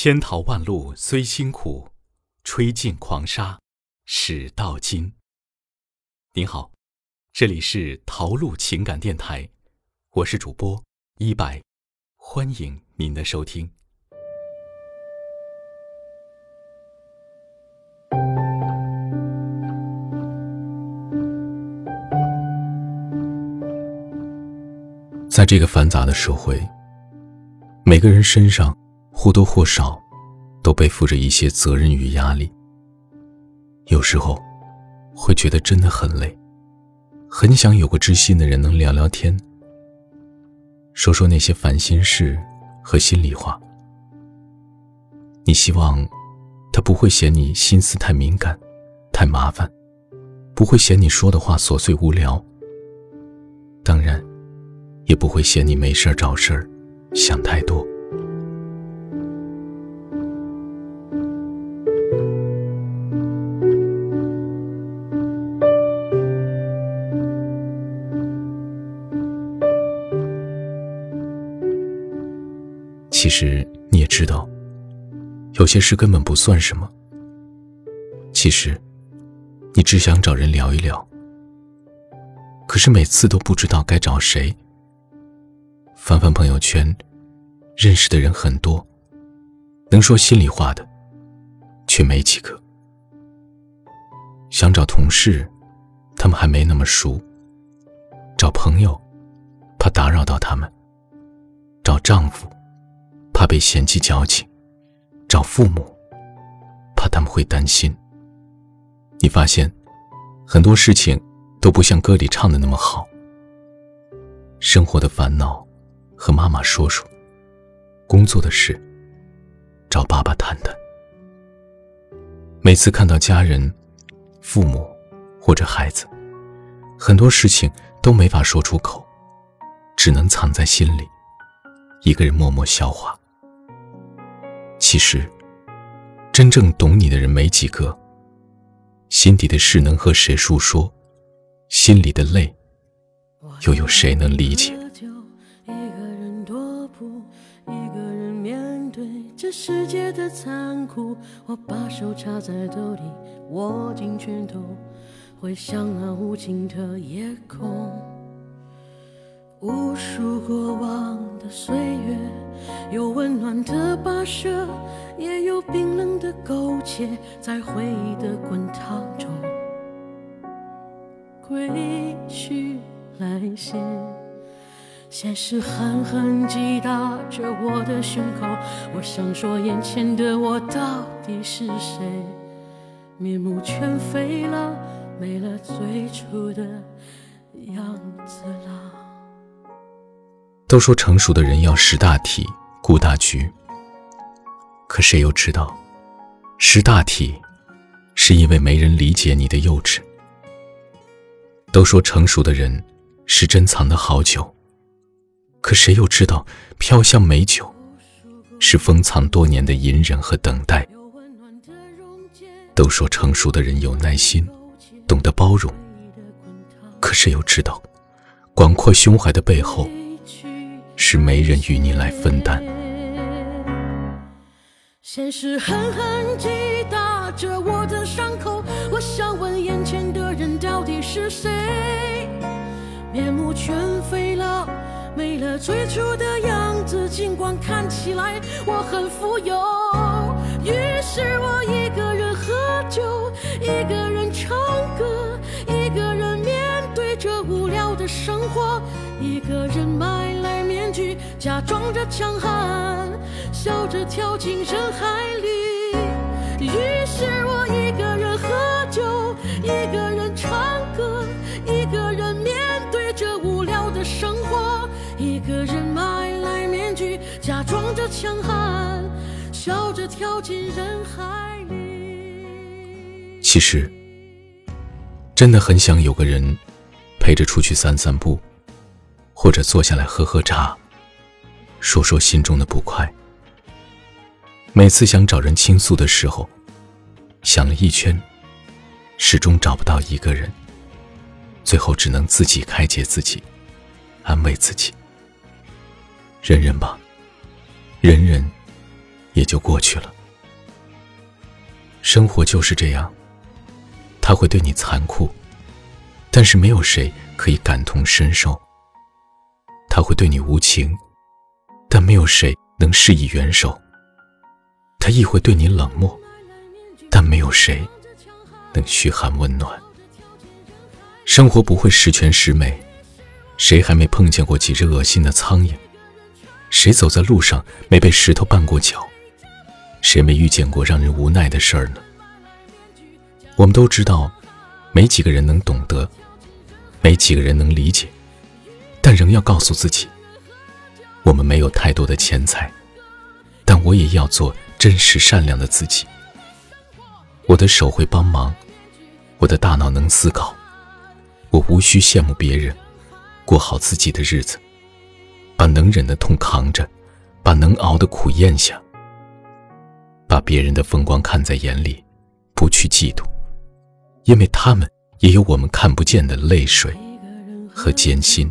千淘万漉虽辛苦，吹尽狂沙始到金。您好，这里是陶路情感电台，我是主播一白，欢迎您的收听。在这个繁杂的社会，每个人身上。或多或少，都背负着一些责任与压力。有时候，会觉得真的很累，很想有个知心的人能聊聊天，说说那些烦心事和心里话。你希望，他不会嫌你心思太敏感、太麻烦，不会嫌你说的话琐碎无聊，当然，也不会嫌你没事找事儿，想太多。其实你也知道，有些事根本不算什么。其实，你只想找人聊一聊。可是每次都不知道该找谁。翻翻朋友圈，认识的人很多，能说心里话的，却没几个。想找同事，他们还没那么熟。找朋友，怕打扰到他们。找丈夫。怕被嫌弃矫情，找父母，怕他们会担心。你发现，很多事情都不像歌里唱的那么好。生活的烦恼，和妈妈说说；工作的事，找爸爸谈谈。每次看到家人、父母或者孩子，很多事情都没法说出口，只能藏在心里，一个人默默消化。其实，真正懂你的人没几个。心底的事能和谁诉说？心里的泪，又有谁能理解？一个人踱步，一个人面对这世界的残酷。我把手插在兜里，握紧拳头，回想那无尽的夜空。无数过往的岁月，有温暖的跋涉，也有冰冷的苟且，在回忆的滚烫中，归去来兮。现实狠狠击打着我的胸口，我想说，眼前的我到底是谁？面目全非了，没了最初的样子了。都说成熟的人要识大体、顾大局，可谁又知道，识大体，是因为没人理解你的幼稚。都说成熟的人是珍藏的好酒，可谁又知道，飘香美酒，是封藏多年的隐忍和等待。都说成熟的人有耐心，懂得包容，可谁又知道，广阔胸怀的背后。是没人与你来分担。现实狠狠击打着我的伤口，我想问眼前的人到底是谁？面目全非了，没了最初的样子。尽管看起来我很富有，于是我一个人喝酒，一个人唱歌，一个人面对着无聊的生活，一个人买来。假装着强悍，笑着跳进人海里。于是我一个人喝酒，一个人唱歌，一个人面对着无聊的生活，一个人买来面具，假装着强悍，笑着跳进人海里。其实，真的很想有个人陪着出去散散步，或者坐下来喝喝茶。说说心中的不快。每次想找人倾诉的时候，想了一圈，始终找不到一个人。最后只能自己开解自己，安慰自己。忍忍吧，忍忍，也就过去了。生活就是这样，他会对你残酷，但是没有谁可以感同身受；他会对你无情，但没有谁能施以援手；他亦会对你冷漠，但没有谁能嘘寒问暖。生活不会十全十美，谁还没碰见过几只恶心的苍蝇？谁走在路上没被石头绊过脚？谁没遇见过让人无奈的事儿呢？我们都知道，没几个人能懂得，没几个人能理解，但仍要告诉自己：我们没有太多的钱财，但我也要做真实善良的自己。我的手会帮忙，我的大脑能思考，我无需羡慕别人，过好自己的日子，把能忍的痛扛着，把能熬的苦咽下。把别人的风光看在眼里，不去嫉妒，因为他们也有我们看不见的泪水和艰辛。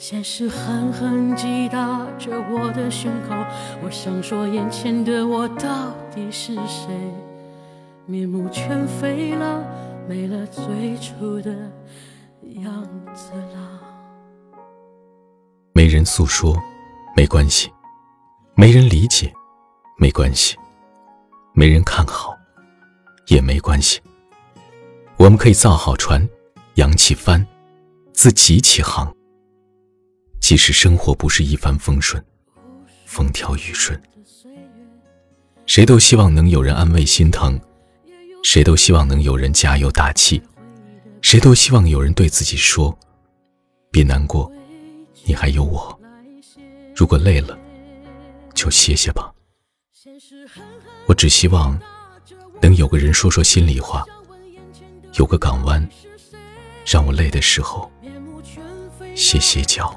现实狠狠击打着我的胸口，我想说，眼前的我到底是谁？面目全非了，没了最初的样子了。没人诉说，没关系；没人理解，没关系；没人看好，也没关系。我们可以造好船，扬起帆，自己起航。即使生活不是一帆风顺，风调雨顺，谁都希望能有人安慰心疼，谁都希望能有人加油打气，谁都希望有人对自己说：“别难过。”你还有我，如果累了，就歇歇吧。我只希望能有个人说说心里话，有个港湾，让我累的时候歇歇脚。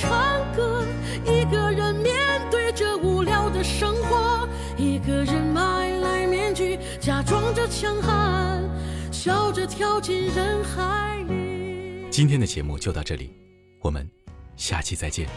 强悍，笑着跳进人海里。今天的节目就到这里，我们下期再见。